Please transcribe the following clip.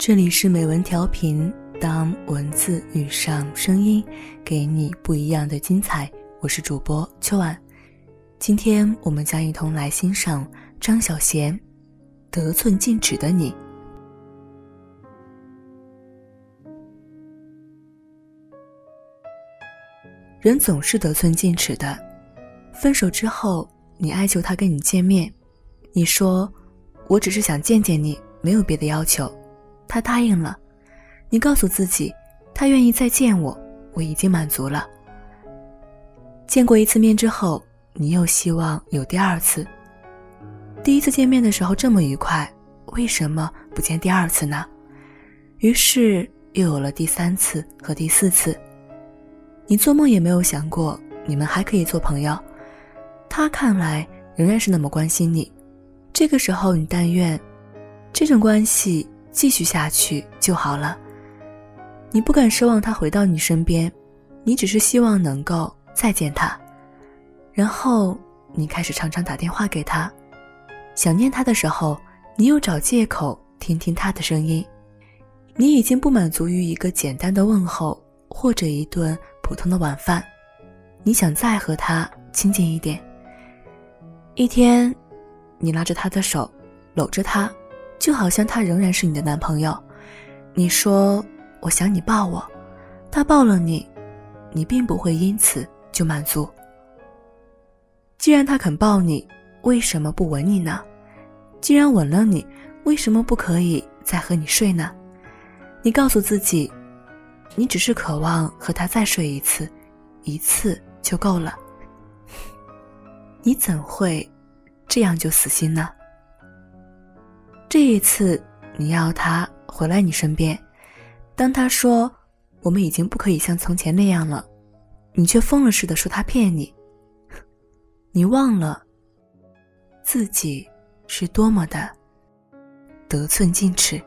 这里是美文调频，当文字遇上声音，给你不一样的精彩。我是主播秋晚，今天我们将一同来欣赏张小娴《得寸进尺的你》。人总是得寸进尺的，分手之后，你哀求他跟你见面，你说：“我只是想见见你，没有别的要求。”他答应了，你告诉自己，他愿意再见我，我已经满足了。见过一次面之后，你又希望有第二次。第一次见面的时候这么愉快，为什么不见第二次呢？于是又有了第三次和第四次。你做梦也没有想过，你们还可以做朋友。他看来仍然是那么关心你，这个时候你但愿，这种关系。继续下去就好了。你不敢奢望他回到你身边，你只是希望能够再见他。然后你开始常常打电话给他，想念他的时候，你又找借口听听他的声音。你已经不满足于一个简单的问候或者一顿普通的晚饭，你想再和他亲近一点。一天，你拉着他的手，搂着他。就好像他仍然是你的男朋友，你说我想你抱我，他抱了你，你并不会因此就满足。既然他肯抱你，为什么不吻你呢？既然吻了你，为什么不可以再和你睡呢？你告诉自己，你只是渴望和他再睡一次，一次就够了。你怎会这样就死心呢？这一次，你要他回来你身边。当他说我们已经不可以像从前那样了，你却疯了似的说他骗你。你忘了自己是多么的得寸进尺。